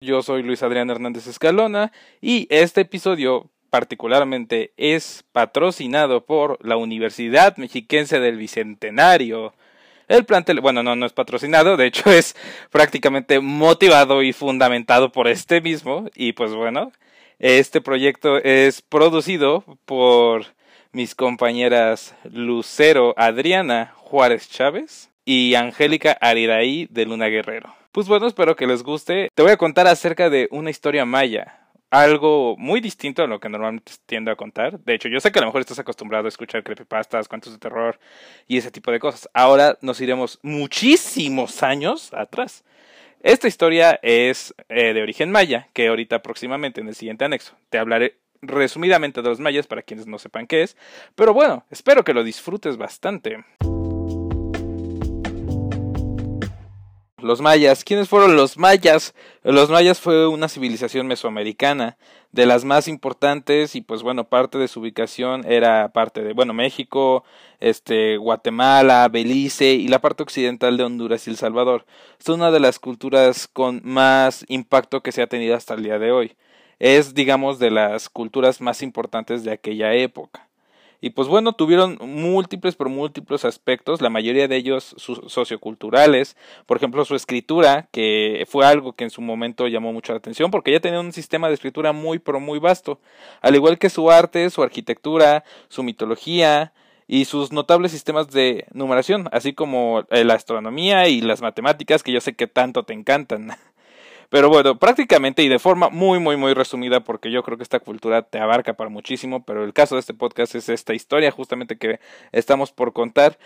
Yo soy Luis Adrián Hernández Escalona y este episodio particularmente es patrocinado por la Universidad Mexiquense del Bicentenario. El plantel, bueno, no, no es patrocinado, de hecho es prácticamente motivado y fundamentado por este mismo. Y pues bueno, este proyecto es producido por mis compañeras Lucero Adriana Juárez Chávez y Angélica Ariraí de Luna Guerrero. Pues bueno, espero que les guste. Te voy a contar acerca de una historia maya. Algo muy distinto a lo que normalmente tiendo a contar. De hecho, yo sé que a lo mejor estás acostumbrado a escuchar creepypastas, cuentos de terror y ese tipo de cosas. Ahora nos iremos muchísimos años atrás. Esta historia es eh, de origen maya, que ahorita próximamente en el siguiente anexo te hablaré resumidamente de los mayas para quienes no sepan qué es. Pero bueno, espero que lo disfrutes bastante. Los mayas. ¿Quiénes fueron los mayas? Los mayas fue una civilización mesoamericana, de las más importantes y pues bueno, parte de su ubicación era parte de, bueno, México, este, Guatemala, Belice y la parte occidental de Honduras y El Salvador. Es una de las culturas con más impacto que se ha tenido hasta el día de hoy. Es, digamos, de las culturas más importantes de aquella época. Y pues bueno, tuvieron múltiples por múltiples aspectos, la mayoría de ellos socioculturales, por ejemplo su escritura, que fue algo que en su momento llamó mucho la atención, porque ya tenía un sistema de escritura muy pero muy vasto, al igual que su arte, su arquitectura, su mitología, y sus notables sistemas de numeración, así como la astronomía y las matemáticas que yo sé que tanto te encantan. Pero bueno, prácticamente y de forma muy, muy, muy resumida, porque yo creo que esta cultura te abarca para muchísimo, pero el caso de este podcast es esta historia justamente que estamos por contar.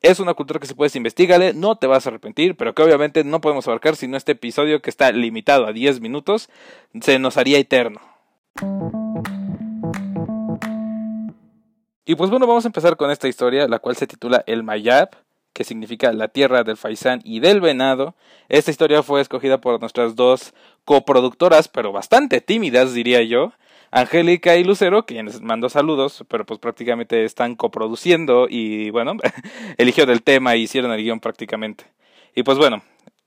Es una cultura que si puedes investigarle, no te vas a arrepentir, pero que obviamente no podemos abarcar sino este episodio que está limitado a 10 minutos, se nos haría eterno. Y pues bueno, vamos a empezar con esta historia, la cual se titula El Mayab que significa la tierra del faisán y del venado. Esta historia fue escogida por nuestras dos coproductoras, pero bastante tímidas, diría yo. Angélica y Lucero, quienes mando saludos, pero pues prácticamente están coproduciendo y bueno, eligió del tema y hicieron el guion prácticamente. Y pues bueno,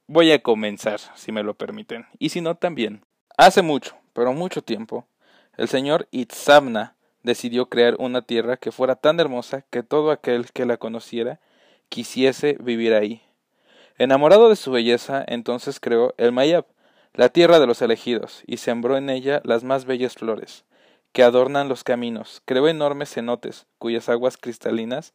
voy a comenzar, si me lo permiten. Y si no, también. Hace mucho, pero mucho tiempo, el señor Itzamna decidió crear una tierra que fuera tan hermosa que todo aquel que la conociera quisiese vivir ahí. Enamorado de su belleza, entonces creó el Mayab, la tierra de los elegidos, y sembró en ella las más bellas flores, que adornan los caminos, creó enormes cenotes, cuyas aguas cristalinas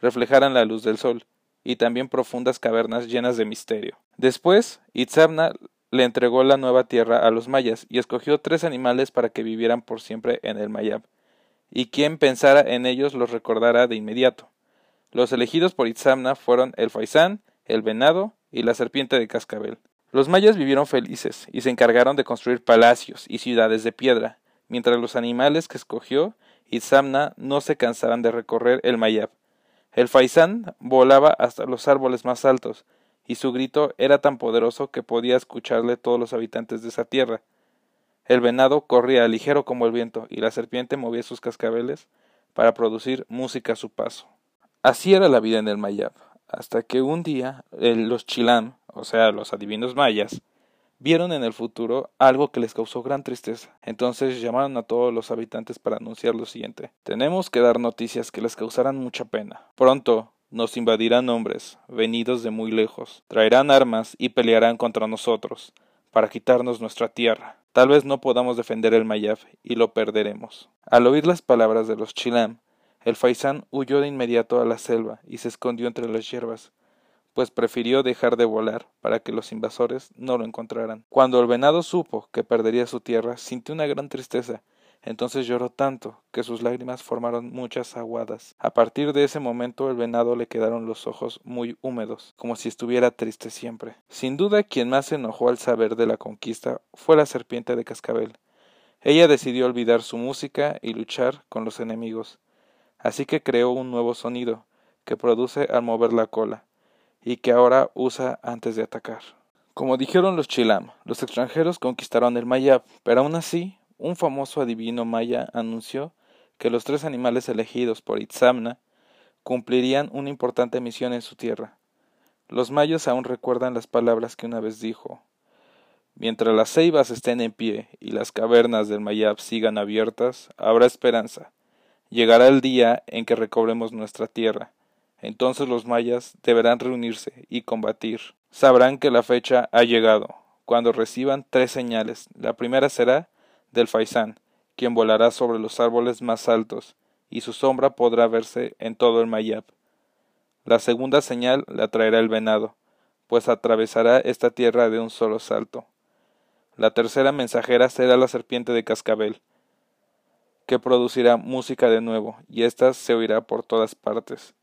reflejaran la luz del sol, y también profundas cavernas llenas de misterio. Después, Itzamna le entregó la nueva tierra a los mayas y escogió tres animales para que vivieran por siempre en el Mayab, y quien pensara en ellos los recordará de inmediato. Los elegidos por Itzamna fueron el faisán, el venado y la serpiente de cascabel. Los mayas vivieron felices y se encargaron de construir palacios y ciudades de piedra, mientras los animales que escogió Itzamna no se cansaban de recorrer el mayab. El faisán volaba hasta los árboles más altos, y su grito era tan poderoso que podía escucharle todos los habitantes de esa tierra. El venado corría ligero como el viento, y la serpiente movía sus cascabeles para producir música a su paso. Así era la vida en el Mayab, hasta que un día los Chilam, o sea, los adivinos mayas, vieron en el futuro algo que les causó gran tristeza. Entonces llamaron a todos los habitantes para anunciar lo siguiente. Tenemos que dar noticias que les causarán mucha pena. Pronto nos invadirán hombres, venidos de muy lejos, traerán armas y pelearán contra nosotros, para quitarnos nuestra tierra. Tal vez no podamos defender el Mayab y lo perderemos. Al oír las palabras de los Chilam, el faisán huyó de inmediato a la selva y se escondió entre las hierbas, pues prefirió dejar de volar para que los invasores no lo encontraran. Cuando el venado supo que perdería su tierra, sintió una gran tristeza. Entonces lloró tanto que sus lágrimas formaron muchas aguadas. A partir de ese momento el venado le quedaron los ojos muy húmedos, como si estuviera triste siempre. Sin duda quien más se enojó al saber de la conquista fue la serpiente de cascabel. Ella decidió olvidar su música y luchar con los enemigos así que creó un nuevo sonido que produce al mover la cola y que ahora usa antes de atacar. Como dijeron los Chilam, los extranjeros conquistaron el Mayab, pero aún así, un famoso adivino maya anunció que los tres animales elegidos por Itzamna cumplirían una importante misión en su tierra. Los mayos aún recuerdan las palabras que una vez dijo Mientras las ceibas estén en pie y las cavernas del Mayab sigan abiertas, habrá esperanza. Llegará el día en que recobremos nuestra tierra. Entonces los mayas deberán reunirse y combatir. Sabrán que la fecha ha llegado, cuando reciban tres señales. La primera será del faisán, quien volará sobre los árboles más altos, y su sombra podrá verse en todo el Mayab. La segunda señal la traerá el venado, pues atravesará esta tierra de un solo salto. La tercera mensajera será la serpiente de cascabel, que producirá música de nuevo, y ésta se oirá por todas partes.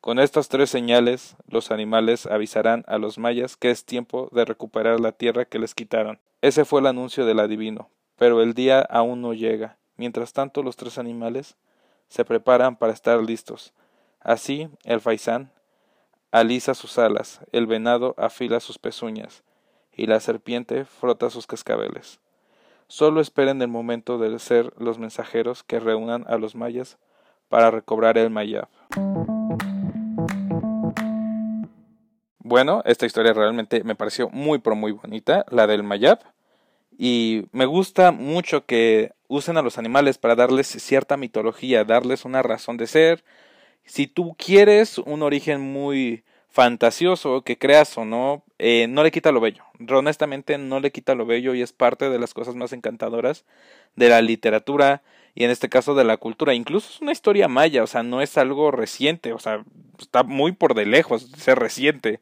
Con estas tres señales, los animales avisarán a los mayas que es tiempo de recuperar la tierra que les quitaron. Ese fue el anuncio del adivino, pero el día aún no llega. Mientras tanto, los tres animales se preparan para estar listos. Así, el faisán alisa sus alas, el venado afila sus pezuñas, y la serpiente frota sus cascabeles. Solo esperen el momento de ser los mensajeros que reúnan a los mayas para recobrar el mayab. Bueno, esta historia realmente me pareció muy pero muy bonita, la del mayab, y me gusta mucho que usen a los animales para darles cierta mitología, darles una razón de ser. Si tú quieres un origen muy fantasioso que creas o no, eh, no le quita lo bello. Honestamente no le quita lo bello y es parte de las cosas más encantadoras de la literatura y en este caso de la cultura. Incluso es una historia maya, o sea, no es algo reciente, o sea, está muy por de lejos ser reciente.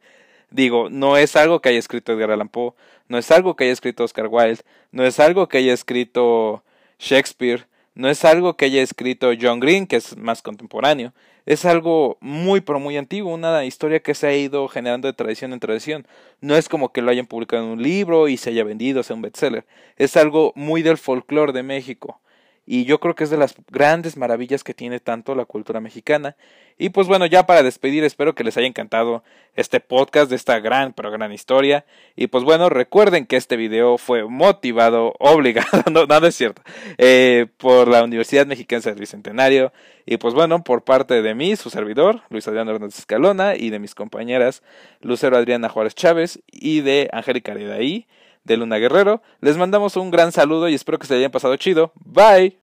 Digo, no es algo que haya escrito Edgar Allan Poe, no es algo que haya escrito Oscar Wilde, no es algo que haya escrito Shakespeare, no es algo que haya escrito John Green, que es más contemporáneo, es algo muy pero muy antiguo, una historia que se ha ido generando de tradición en tradición. No es como que lo hayan publicado en un libro y se haya vendido, sea un bestseller. Es algo muy del folclore de México y yo creo que es de las grandes maravillas que tiene tanto la cultura mexicana. Y pues bueno, ya para despedir, espero que les haya encantado este podcast de esta gran, pero gran historia. Y pues bueno, recuerden que este video fue motivado, obligado, no, nada es cierto, eh, por la Universidad Mexicana del Bicentenario. Y pues bueno, por parte de mí, su servidor, Luis Adrián Hernández Escalona, y de mis compañeras Lucero Adriana Juárez Chávez y de Angélica Redaí de Luna Guerrero. Les mandamos un gran saludo y espero que se hayan pasado chido. Bye.